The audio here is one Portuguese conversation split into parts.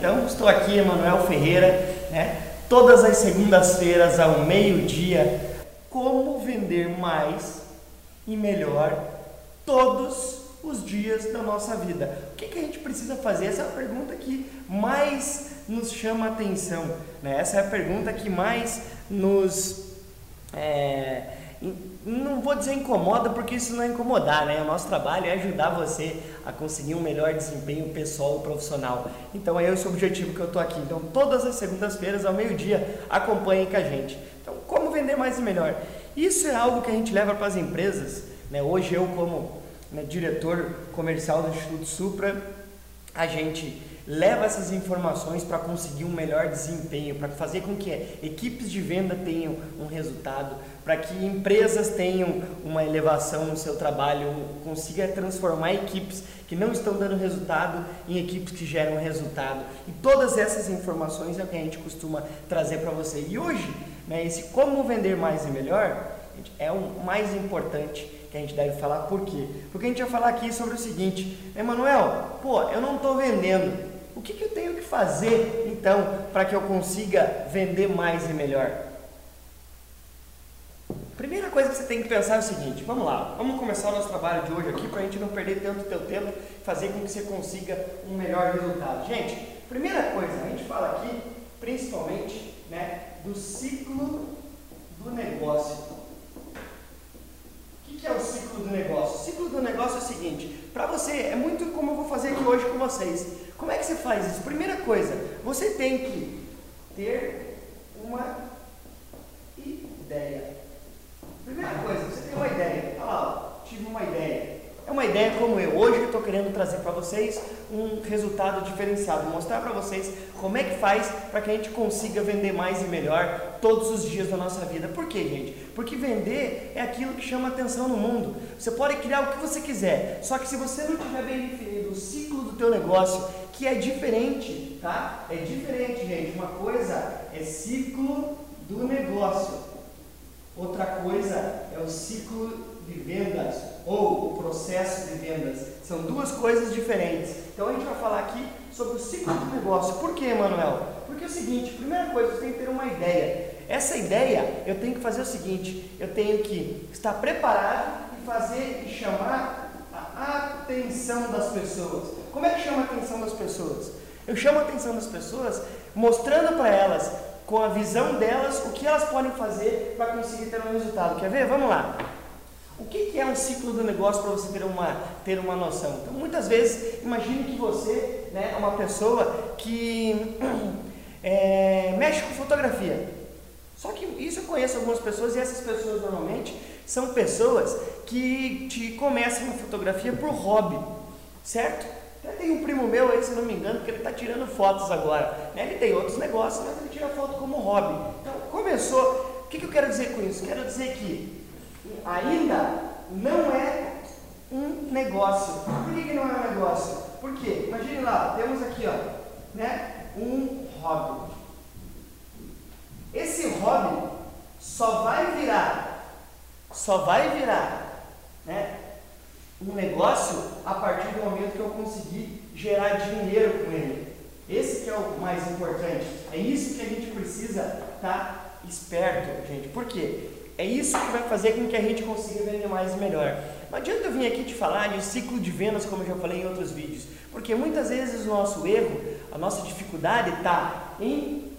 Então, estou aqui, Emanuel Ferreira, né? todas as segundas-feiras ao meio-dia, como vender mais e melhor todos os dias da nossa vida. O que, que a gente precisa fazer? Essa é a pergunta que mais nos chama a atenção. Né? Essa é a pergunta que mais nos. É, não vou dizer incomoda, porque isso não é incomodar, né? O nosso trabalho é ajudar você a conseguir um melhor desempenho pessoal e profissional. Então é esse o objetivo que eu estou aqui. Então todas as segundas-feiras ao meio-dia acompanhem com a gente. Então como vender mais e melhor? Isso é algo que a gente leva para as empresas. Né? Hoje eu como né, diretor comercial do Instituto Supra, a gente leva essas informações para conseguir um melhor desempenho, para fazer com que equipes de venda tenham um resultado, para que empresas tenham uma elevação no seu trabalho, consiga transformar equipes que não estão dando resultado em equipes que geram resultado. E todas essas informações é o que a gente costuma trazer para você. E hoje, né, esse como vender mais e melhor é o mais importante que a gente deve falar. Por quê? Porque a gente vai falar aqui sobre o seguinte, Emanuel, pô, eu não estou vendendo. O que, que eu tenho que fazer então para que eu consiga vender mais e melhor? Primeira coisa que você tem que pensar é o seguinte, vamos lá, vamos começar o nosso trabalho de hoje aqui para a gente não perder tanto teu tempo, fazer com que você consiga um melhor resultado. Gente, primeira coisa, a gente fala aqui principalmente né, do ciclo do negócio. Que é o ciclo do negócio? O ciclo do negócio é o seguinte, para você, é muito como eu vou fazer aqui hoje com vocês. Como é que você faz isso? Primeira coisa, você tem que ter uma ideia. Primeira coisa, você tem uma ideia. Olha lá, tive uma ideia. É uma ideia como eu. Hoje eu estou querendo trazer para vocês um resultado diferenciado, mostrar para vocês como é que faz para que a gente consiga vender mais e melhor todos os dias da nossa vida. Por quê, gente? Porque vender é aquilo que chama atenção no mundo. Você pode criar o que você quiser, só que se você não tiver bem definido o ciclo do teu negócio, que é diferente, tá? É diferente, gente. Uma coisa é ciclo do negócio. Outra coisa é o ciclo de vendas ou o processo de vendas. São duas coisas diferentes. Então a gente vai falar aqui sobre o ciclo do negócio. Por que, Manuel? Porque é o seguinte, primeira coisa, você tem que ter uma ideia. Essa ideia, eu tenho que fazer o seguinte, eu tenho que estar preparado e fazer e chamar a atenção das pessoas. Como é que chama a atenção das pessoas? Eu chamo a atenção das pessoas mostrando para elas com a visão delas, o que elas podem fazer para conseguir ter um resultado. Quer ver? Vamos lá. O que, é um ciclo do negócio para você ter uma, ter uma noção? Então, muitas vezes, imagine que você né, é uma pessoa que é, mexe com fotografia. Só que isso eu conheço algumas pessoas e essas pessoas normalmente são pessoas que te começam na fotografia por hobby, certo? Até tem um primo meu aí, se não me engano, que ele está tirando fotos agora. Né? Ele tem outros negócios, mas ele tira foto como hobby. Então, começou. O que, que eu quero dizer com isso? Quero dizer que ainda não é um negócio. Por que, que não é um negócio? Por quê? Imagine lá, temos aqui ó, né, um hobby. Esse hobby só vai virar, só vai virar, né, um negócio a partir do momento que eu conseguir gerar dinheiro com ele. Esse que é o mais importante. É isso que a gente precisa estar tá esperto, gente. Por quê? É isso que vai fazer com que a gente consiga vender mais e melhor. Não adianta eu vir aqui te falar de ciclo de vendas, como eu já falei em outros vídeos, porque muitas vezes o nosso erro, a nossa dificuldade está em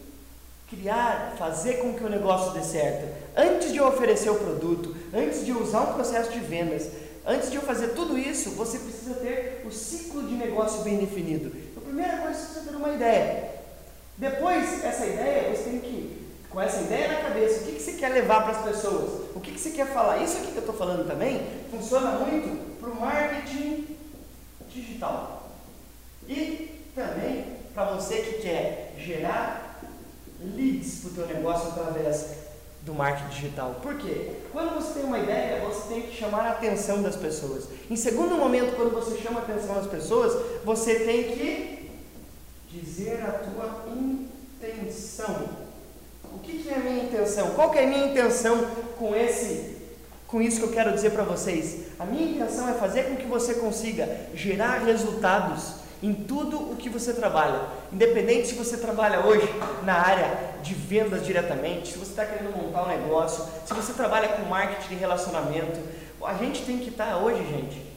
criar, fazer com que o negócio dê certo. Antes de eu oferecer o produto, antes de eu usar um processo de vendas, Antes de eu fazer tudo isso, você precisa ter o ciclo de negócio bem definido. Então, a primeira coisa, você precisa ter uma ideia. Depois, essa ideia, você tem que, com essa ideia na cabeça, o que, que você quer levar para as pessoas? O que, que você quer falar? Isso aqui que eu estou falando também funciona muito para o marketing digital. E também para você que quer gerar leads para o teu negócio através do marketing digital. Por quê? Quando você tem uma ideia, você tem que chamar a atenção das pessoas. Em segundo momento, quando você chama a atenção das pessoas, você tem que dizer a tua intenção. O que, que é a minha intenção? Qual que é a minha intenção com esse com isso que eu quero dizer para vocês? A minha intenção é fazer com que você consiga gerar resultados em tudo o que você trabalha. Independente se você trabalha hoje na área de vendas diretamente, se você está querendo montar um negócio, se você trabalha com marketing e relacionamento, a gente tem que estar tá hoje, gente,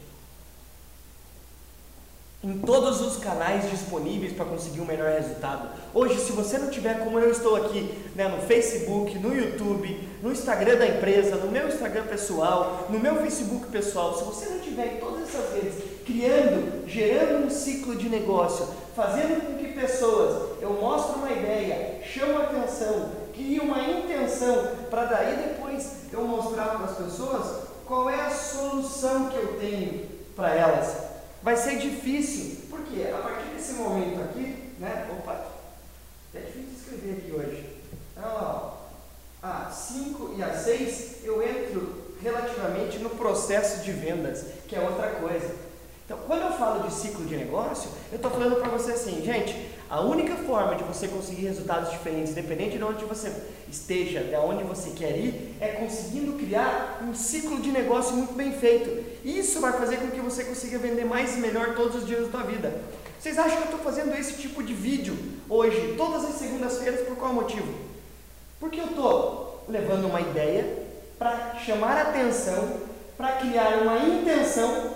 em todos os canais disponíveis para conseguir um melhor resultado. Hoje, se você não tiver como eu estou aqui, né, no Facebook, no YouTube, no Instagram da empresa, no meu Instagram pessoal, no meu Facebook pessoal, se você não tiver em todas essas redes, criando, gerando um ciclo de negócio, fazendo com que pessoas, eu mostro uma ideia, chamo a atenção, crio uma intenção, para daí depois eu mostrar para as pessoas qual é a solução que eu tenho para elas vai ser difícil. Porque a partir desse momento aqui, né? Opa, é difícil escrever aqui hoje. Então, ó, a 5 e a 6 eu entro relativamente no processo de vendas, que é outra coisa. Então, quando eu falo de ciclo de negócio, eu estou falando para você assim, gente, a única forma de você conseguir resultados diferentes, independente de onde você esteja, de onde você quer ir, é conseguindo criar um ciclo de negócio muito bem feito. Isso vai fazer com que você consiga vender mais e melhor todos os dias da sua vida. Vocês acham que eu estou fazendo esse tipo de vídeo hoje, todas as segundas-feiras, por qual motivo? Porque eu estou levando uma ideia para chamar atenção, para criar uma intenção,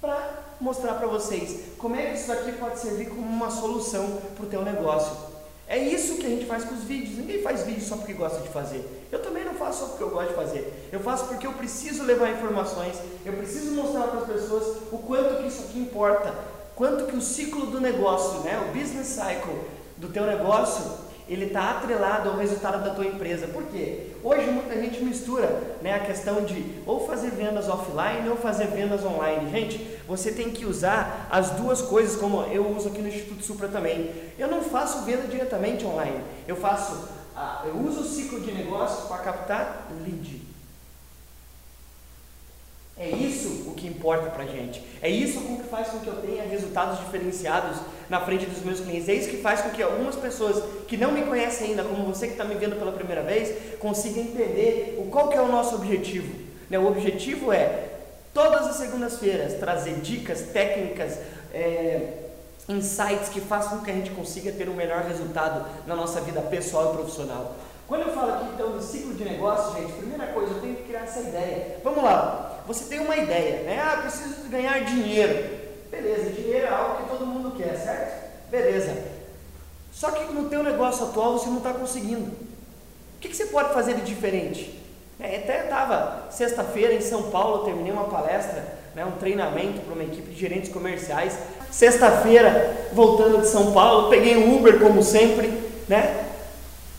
para mostrar para vocês como é que isso aqui pode servir como uma solução para o teu negócio. É isso que a gente faz com os vídeos. Ninguém faz vídeo só porque gosta de fazer. Eu também não faço só porque eu gosto de fazer. Eu faço porque eu preciso levar informações, eu preciso mostrar para as pessoas o quanto que isso aqui importa, quanto que o ciclo do negócio, né, o business cycle do teu negócio, ele está atrelado ao resultado da tua empresa. Por quê? Hoje muita gente mistura né, a questão de ou fazer vendas offline ou fazer vendas online. Gente, você tem que usar as duas coisas, como eu uso aqui no Instituto Supra também. Eu não faço venda diretamente online. Eu faço, eu uso o ciclo de negócio para captar lead. É isso o que importa para a gente. É isso que faz com que eu tenha resultados diferenciados na frente dos meus clientes. É isso que faz com que algumas pessoas que não me conhecem ainda, como você que está me vendo pela primeira vez, consigam entender o qual que é o nosso objetivo. Né? O objetivo é, todas as segundas-feiras, trazer dicas, técnicas, é, insights que façam com que a gente consiga ter um melhor resultado na nossa vida pessoal e profissional. Quando eu falo aqui então do ciclo de negócio, gente, primeira coisa, eu tenho que criar essa ideia. Vamos lá, você tem uma ideia, né? Ah, preciso ganhar dinheiro. Beleza, dinheiro é algo que todo mundo quer, certo? Beleza. Só que no teu negócio atual você não está conseguindo. O que, que, você pode fazer de diferente? É, até estava sexta-feira em São Paulo, terminei uma palestra, né, um treinamento para uma equipe de gerentes comerciais. Sexta-feira, voltando de São Paulo, peguei um Uber como sempre, né?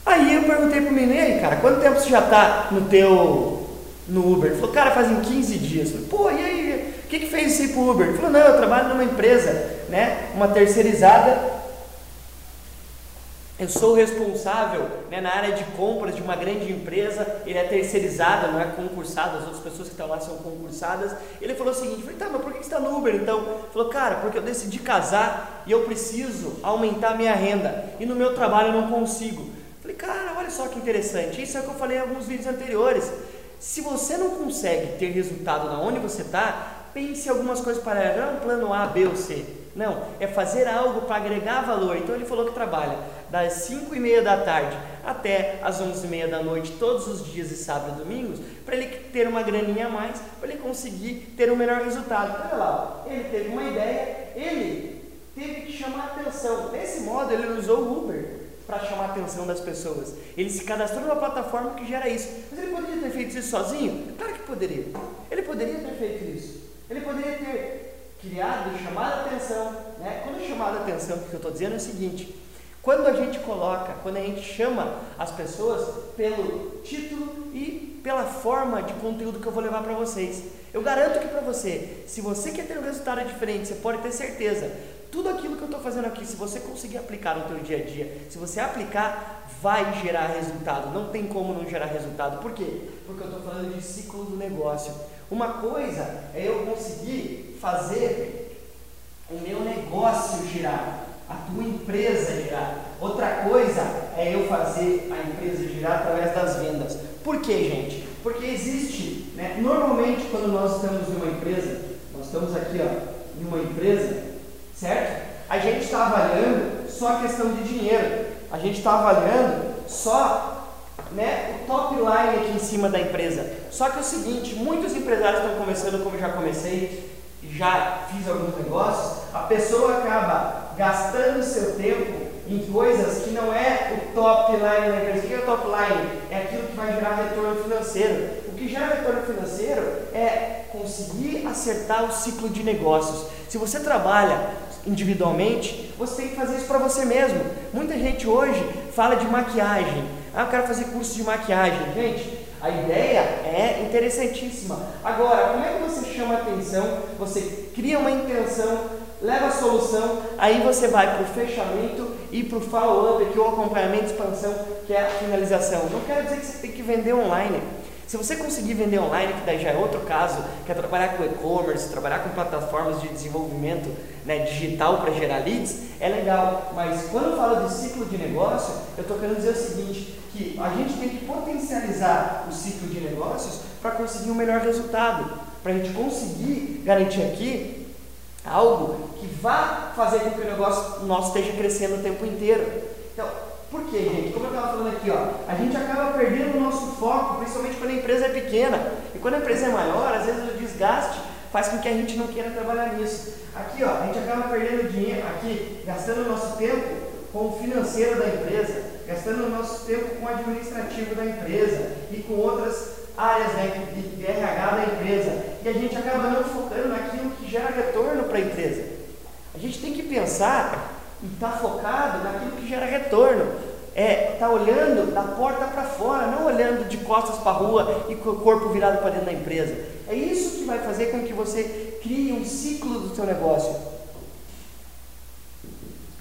Aí eu perguntei pro menino, e aí, cara, quanto tempo você já está no teu no Uber? Ele falou, cara, fazem 15 dias. Eu falei, pô, e aí, o que, que fez isso aí pro Uber? Ele falou, não, eu trabalho numa empresa, né, uma terceirizada. Eu sou responsável né, na área de compras de uma grande empresa, ele é terceirizada, não é concursado, as outras pessoas que estão lá são concursadas. Ele falou o seguinte, eu falei, tá, mas por que você está no Uber então? Ele falou, cara, porque eu decidi casar e eu preciso aumentar minha renda. E no meu trabalho eu não consigo. Cara, olha só que interessante. Isso é o que eu falei em alguns vídeos anteriores. Se você não consegue ter resultado na onde você está, pense algumas coisas para. Não é um plano A, B ou C. Não, é fazer algo para agregar valor. Então ele falou que trabalha das 5 e meia da tarde até as 11 e meia da noite, todos os dias e sábado e domingos, para ele ter uma graninha a mais, para ele conseguir ter um melhor resultado. Olha lá, ele teve uma ideia, ele teve que chamar atenção. Desse modo, ele usou o Uber para chamar a atenção das pessoas. Ele se cadastrou numa plataforma que gera isso. Mas ele poderia ter feito isso sozinho? Claro que poderia. Ele poderia ter feito isso. Ele poderia ter criado, chamado a atenção. Né? Quando chamado a atenção, o que eu estou dizendo é o seguinte: quando a gente coloca, quando a gente chama as pessoas pelo título e pela forma de conteúdo que eu vou levar para vocês. Eu garanto que para você, se você quer ter um resultado diferente, você pode ter certeza, tudo aquilo que eu estou fazendo aqui, se você conseguir aplicar no teu dia a dia, se você aplicar, vai gerar resultado. Não tem como não gerar resultado. Por quê? Porque eu estou falando de ciclo do negócio. Uma coisa é eu conseguir fazer o meu negócio girar, a tua empresa girar. Outra coisa é eu fazer a empresa girar através das vendas. Por quê, gente? Porque existe, né? normalmente quando nós estamos em uma empresa, nós estamos aqui ó, em uma empresa, certo? a gente está avaliando só a questão de dinheiro. A gente está avaliando só né, o top line aqui em cima da empresa. Só que é o seguinte, muitos empresários estão começando como já comecei, já fiz alguns negócios, a pessoa acaba gastando seu tempo em coisas que não é o top line da empresa. O que é o top line? É aquilo que vai gerar retorno financeiro. O que gera retorno financeiro é conseguir acertar o ciclo de negócios. Se você trabalha individualmente, você tem que fazer isso para você mesmo. Muita gente hoje fala de maquiagem. Ah, eu quero fazer curso de maquiagem. Gente, a ideia é interessantíssima. Agora, como é que você chama atenção? Você cria uma intenção, leva a solução, aí você vai para o fechamento e para o follow-up, que é o acompanhamento, expansão, que é a finalização. Não quero dizer que você tem que vender online. Se você conseguir vender online, que daí já é outro caso, que é trabalhar com e-commerce, trabalhar com plataformas de desenvolvimento né, digital para gerar leads, é legal. Mas quando eu falo de ciclo de negócio, eu estou querendo dizer o seguinte, que a gente tem que potencializar o ciclo de negócios para conseguir um melhor resultado, para a gente conseguir garantir aqui algo que vá fazer com que o negócio nosso esteja crescendo o tempo inteiro. Por quê, gente? Como eu estava falando aqui, ó, a gente acaba perdendo o nosso foco, principalmente quando a empresa é pequena. E quando a empresa é maior, às vezes o desgaste faz com que a gente não queira trabalhar nisso. Aqui, ó, a gente acaba perdendo dinheiro, aqui, gastando o nosso tempo com o financeiro da empresa, gastando o nosso tempo com o administrativo da empresa e com outras áreas né, de RH da empresa. E a gente acaba não focando naquilo que gera retorno para a empresa. A gente tem que pensar e estar tá focado naquilo que gera retorno. É, tá olhando da porta para fora, não olhando de costas para a rua e com o corpo virado para dentro da empresa. É isso que vai fazer com que você crie um ciclo do seu negócio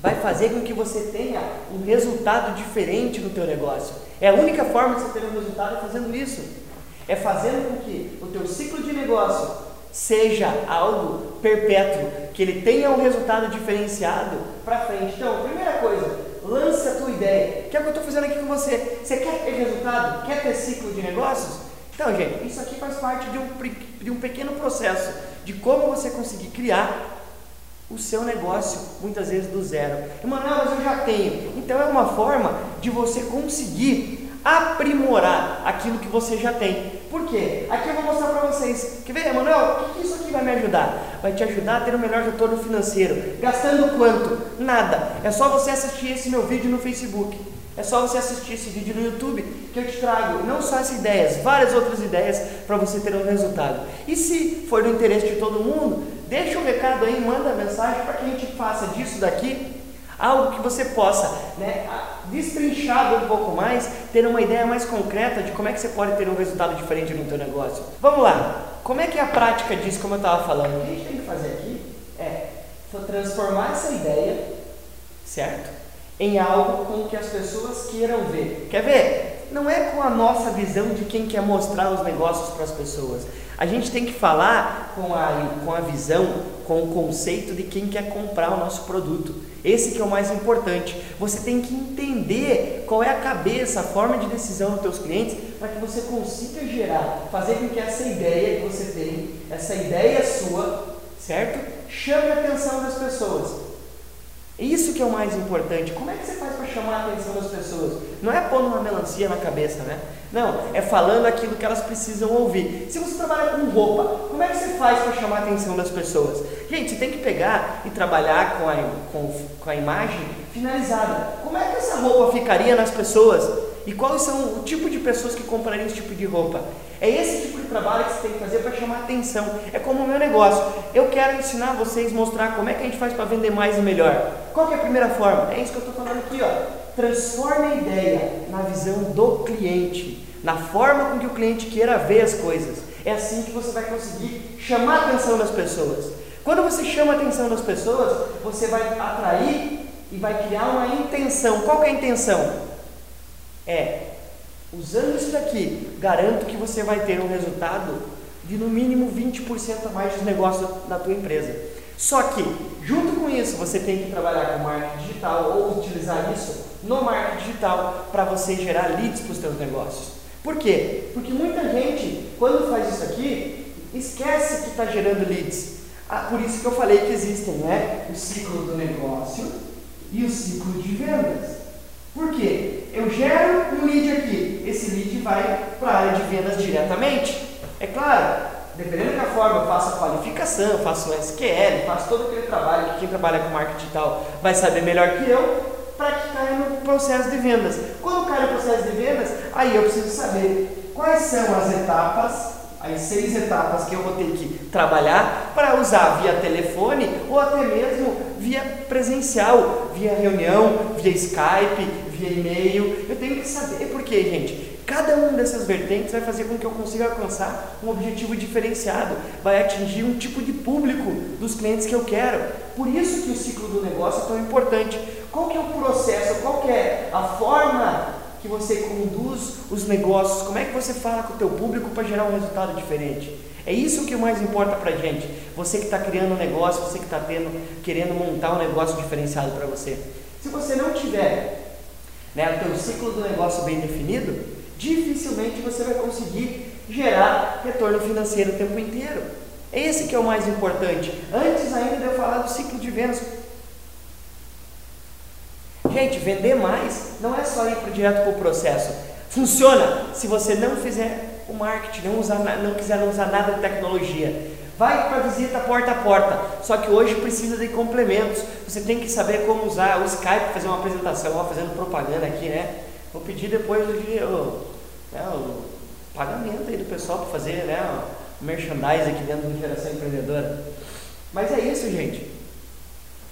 vai fazer com que você tenha um resultado diferente no teu negócio. É a única forma de você ter um resultado é fazendo isso. É fazendo com que o teu ciclo de negócio seja algo perpétuo, que ele tenha um resultado diferenciado para frente. Então, primeira coisa, lance a tua ideia. Que é o que eu estou fazendo aqui com você. Você quer ter resultado? Quer ter ciclo de negócios? Então, gente, isso aqui faz parte de um, de um pequeno processo de como você conseguir criar o seu negócio, muitas vezes do zero. Emanuel, mas eu já tenho. Então é uma forma de você conseguir aprimorar aquilo que você já tem. Por quê? Aqui eu vou mostrar para vocês. Quer ver, Emanuel? O que isso aqui vai me ajudar? Vai te ajudar a ter um melhor retorno financeiro. Gastando quanto? Nada. É só você assistir esse meu vídeo no Facebook. É só você assistir esse vídeo no YouTube que eu te trago não só essas ideias, várias outras ideias para você ter um resultado. E se for do interesse de todo mundo, deixa um recado aí, manda mensagem para que a gente faça disso daqui algo que você possa, né, destrinchado um pouco mais, ter uma ideia mais concreta de como é que você pode ter um resultado diferente no teu negócio. Vamos lá. Como é que é a prática disso, como eu estava falando? O que a gente tem que fazer aqui é transformar essa ideia, certo? em algo com que as pessoas queiram ver. Quer ver? Não é com a nossa visão de quem quer mostrar os negócios para as pessoas. A gente tem que falar com a, com a visão, com o conceito de quem quer comprar o nosso produto. Esse que é o mais importante. Você tem que entender qual é a cabeça, a forma de decisão dos teus clientes para que você consiga gerar, fazer com que essa ideia que você tem, essa ideia sua, certo? Chame a atenção das pessoas. Isso que é o mais importante. Como é que você faz para chamar a atenção das pessoas? Não é pondo uma melancia na cabeça, né? Não, é falando aquilo que elas precisam ouvir. Se você trabalha com roupa, como é que você faz para chamar a atenção das pessoas? Gente, você tem que pegar e trabalhar com a, com, com a imagem finalizada. Como é que essa roupa ficaria nas pessoas? E quais são o tipo de pessoas que comprariam esse tipo de roupa? É esse tipo de trabalho que você tem que fazer para chamar atenção. É como o meu negócio. Eu quero ensinar vocês, mostrar como é que a gente faz para vender mais e melhor. Qual é a primeira forma? É isso que eu estou falando aqui, ó. Transforme a ideia na visão do cliente, na forma com que o cliente queira ver as coisas. É assim que você vai conseguir chamar a atenção das pessoas. Quando você chama a atenção das pessoas, você vai atrair e vai criar uma intenção. Qual é a intenção? É, usando isso daqui, garanto que você vai ter um resultado de no mínimo 20% a mais de negócio da tua empresa. Só que, junto com isso, você tem que trabalhar com marketing digital ou utilizar isso no marketing digital para você gerar leads para os seus negócios. Por quê? Porque muita gente, quando faz isso aqui, esquece que está gerando leads. Ah, por isso que eu falei que existem né, o ciclo do negócio e o ciclo de vendas. Por quê? Eu gero um lead aqui, esse lead vai para a área de vendas diretamente. É claro, dependendo da forma eu faço a qualificação, faço o SQL, faço todo aquele trabalho que quem trabalha com marketing digital vai saber melhor que eu, para que caia no processo de vendas. Quando cai no processo de vendas, aí eu preciso saber quais são as etapas, as seis etapas que eu vou ter que trabalhar para usar via telefone ou até mesmo via presencial, via reunião, via Skype, via e-mail. Eu tenho que saber por quê, gente. Cada uma dessas vertentes vai fazer com que eu consiga alcançar um objetivo diferenciado, vai atingir um tipo de público dos clientes que eu quero. Por isso que o ciclo do negócio é tão importante. Qual que é o processo, qual que é a forma que você conduz os negócios, como é que você fala com o teu público para gerar um resultado diferente. É isso que mais importa para gente. Você que está criando um negócio, você que está querendo montar um negócio diferenciado para você. Se você não tiver né, o teu ciclo do negócio bem definido, dificilmente você vai conseguir gerar retorno financeiro o tempo inteiro. Esse que é o mais importante. Antes ainda de eu falar do ciclo de vendas, Gente, vender mais não é só ir direto para o processo. Funciona se você não fizer o marketing, não, usar, não quiser usar nada de tecnologia. Vai para visita porta a porta. Só que hoje precisa de complementos. Você tem que saber como usar o Skype, fazer uma apresentação, ó, fazendo propaganda aqui, né? Vou pedir depois o, o, né, o pagamento aí do pessoal para fazer né, o merchandising aqui dentro do Geração Empreendedora. Mas é isso, gente.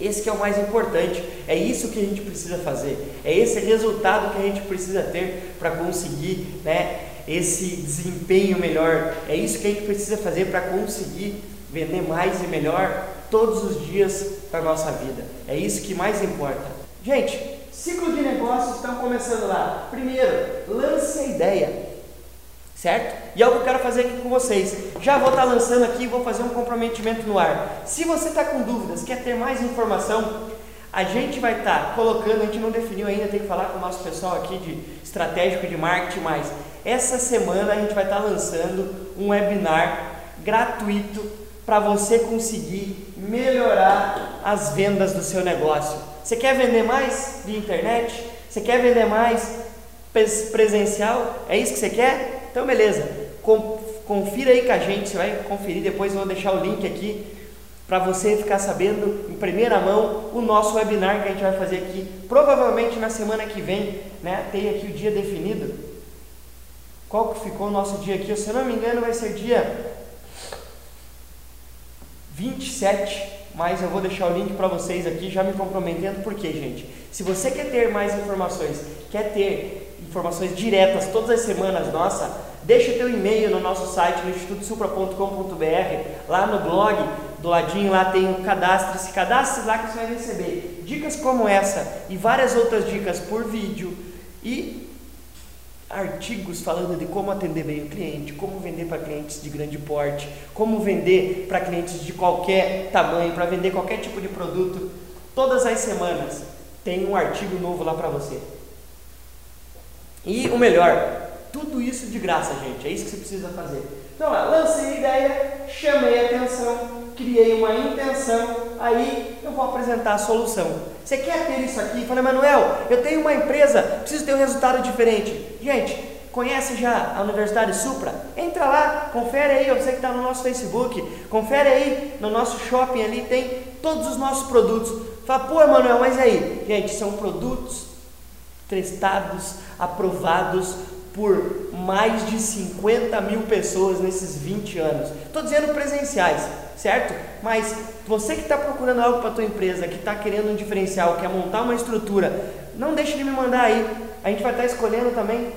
Esse que é o mais importante. É isso que a gente precisa fazer. É esse resultado que a gente precisa ter para conseguir, né, esse desempenho melhor. É isso que a gente precisa fazer para conseguir vender mais e melhor todos os dias para nossa vida. É isso que mais importa. Gente, ciclo de negócios estão começando lá. Primeiro, lance a ideia certo? E é o que eu quero fazer aqui com vocês. Já vou estar tá lançando aqui, vou fazer um comprometimento no ar. Se você está com dúvidas, quer ter mais informação, a gente vai estar tá colocando, a gente não definiu ainda, tem que falar com o nosso pessoal aqui de estratégico de marketing, mas essa semana a gente vai estar lançando um webinar gratuito para você conseguir melhorar as vendas do seu negócio. Você quer vender mais via internet? Você quer vender mais presencial? É isso que você quer? Então, beleza. Confira aí com a gente, você vai conferir depois, eu vou deixar o link aqui para você ficar sabendo em primeira mão o nosso webinar que a gente vai fazer aqui, provavelmente na semana que vem, né? Tem aqui o dia definido. Qual que ficou o nosso dia aqui? Se eu não me engano, vai ser dia 27, mas eu vou deixar o link para vocês aqui, já me comprometendo, porque, gente, se você quer ter mais informações, quer ter informações diretas todas as semanas, nossa, deixa o teu e-mail no nosso site, no institutosupra.com.br, lá no blog, do ladinho lá tem o cadastro, se cadastre lá que você vai receber dicas como essa e várias outras dicas por vídeo. E artigos falando de como atender bem o cliente, como vender para clientes de grande porte, como vender para clientes de qualquer tamanho, para vender qualquer tipo de produto. Todas as semanas tem um artigo novo lá para você. E o melhor, tudo isso de graça, gente. É isso que você precisa fazer. Então, lá, lancei a ideia, chamei a atenção, criei uma intenção, aí eu vou apresentar a solução. Você quer ter isso aqui? Falei, Manuel, eu tenho uma empresa, preciso ter um resultado diferente. Gente, conhece já a Universidade Supra? Entra lá, confere aí, você que está no nosso Facebook, confere aí no nosso shopping ali, tem todos os nossos produtos. Fala, pô, Manuel, mas aí? Gente, são produtos testados, aprovados por mais de 50 mil pessoas nesses 20 anos. Estou dizendo presenciais, certo? Mas você que está procurando algo para a tua empresa, que está querendo um diferencial, quer montar uma estrutura, não deixe de me mandar aí. A gente vai estar tá escolhendo também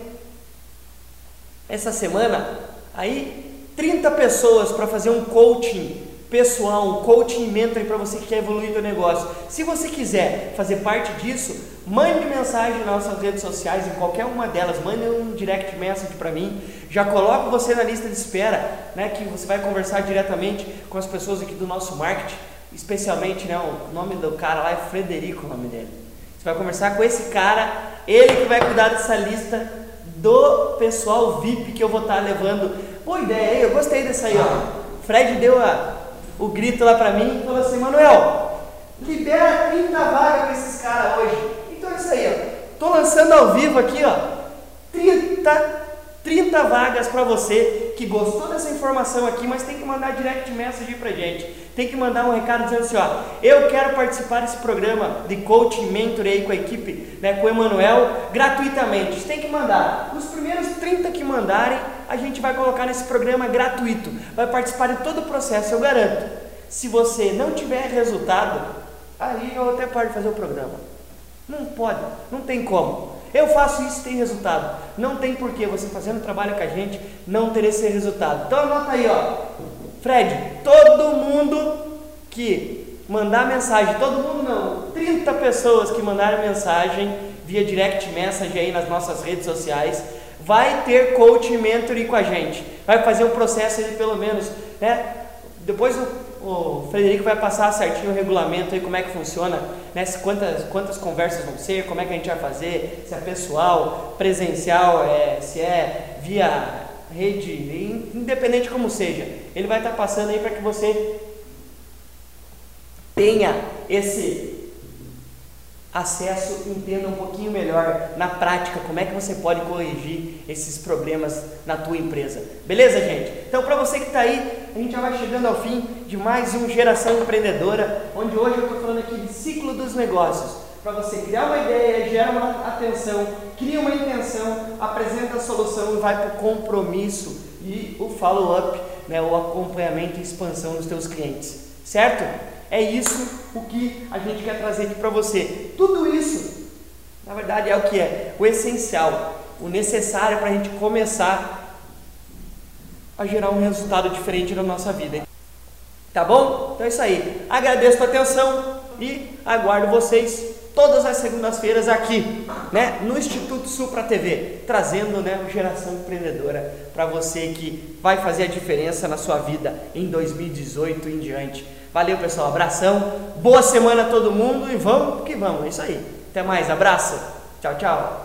essa semana aí 30 pessoas para fazer um coaching pessoal, um coaching mentoring para você que quer evoluir o seu negócio. Se você quiser fazer parte disso, mande mensagem nas nossas redes sociais, em qualquer uma delas, mande um direct message para mim. Já coloco você na lista de espera, né, que você vai conversar diretamente com as pessoas aqui do nosso marketing, especialmente, né, o nome do cara lá é Frederico, o nome dele. Você vai conversar com esse cara, ele que vai cuidar dessa lista do pessoal VIP que eu vou estar levando. Boa ideia, eu gostei dessa aí, ó. Fred deu a o grito lá para mim e falou assim: Manuel, libera 30 vagas para esses caras hoje. Então é isso aí, ó. Tô lançando ao vivo aqui, ó. 30 30 vagas para você que gostou dessa informação aqui, mas tem que mandar direct message pra gente. Tem que mandar um recado dizendo assim, ó, eu quero participar desse programa de coaching mentor aí com a equipe, né, com o Emanuel, gratuitamente. Você tem que mandar. Os primeiros 30 que mandarem, a gente vai colocar nesse programa gratuito. Vai participar de todo o processo, eu garanto. Se você não tiver resultado, aí eu até pode fazer o programa. Não pode, não tem como. Eu faço isso tem resultado. Não tem porquê você fazendo trabalho com a gente não ter esse resultado. Então anota aí, ó. Fred, todo mundo que mandar mensagem, todo mundo não, 30 pessoas que mandarem mensagem via direct message aí nas nossas redes sociais, vai ter coach mentoring com a gente. Vai fazer um processo de pelo menos, né? Depois o o Frederico vai passar certinho o regulamento aí, como é que funciona, né? quantas, quantas conversas vão ser, como é que a gente vai fazer, se é pessoal, presencial, é, se é via rede, independente como seja. Ele vai estar passando aí para que você tenha esse acesso, entenda um pouquinho melhor na prática como é que você pode corrigir esses problemas na tua empresa. Beleza, gente? Então, para você que está aí, a gente já vai chegando ao fim de mais um Geração Empreendedora, onde hoje eu estou falando aqui de ciclo dos negócios. Para você criar uma ideia, gera uma atenção, cria uma intenção, apresenta a solução e vai para o compromisso e o follow-up, né, o acompanhamento e expansão dos teus clientes. Certo? É isso o que a gente quer trazer aqui para você. Tudo isso, na verdade, é o que é o essencial, o necessário para a gente começar a gerar um resultado diferente na nossa vida. Tá bom? Então é isso aí. Agradeço a atenção e aguardo vocês todas as segundas-feiras aqui, né, no Instituto Supra TV, trazendo, né, Geração Empreendedora para você que vai fazer a diferença na sua vida em 2018 em diante. Valeu, pessoal. Abração. Boa semana a todo mundo e vamos que vamos. É isso aí. Até mais. Abraço. Tchau, tchau.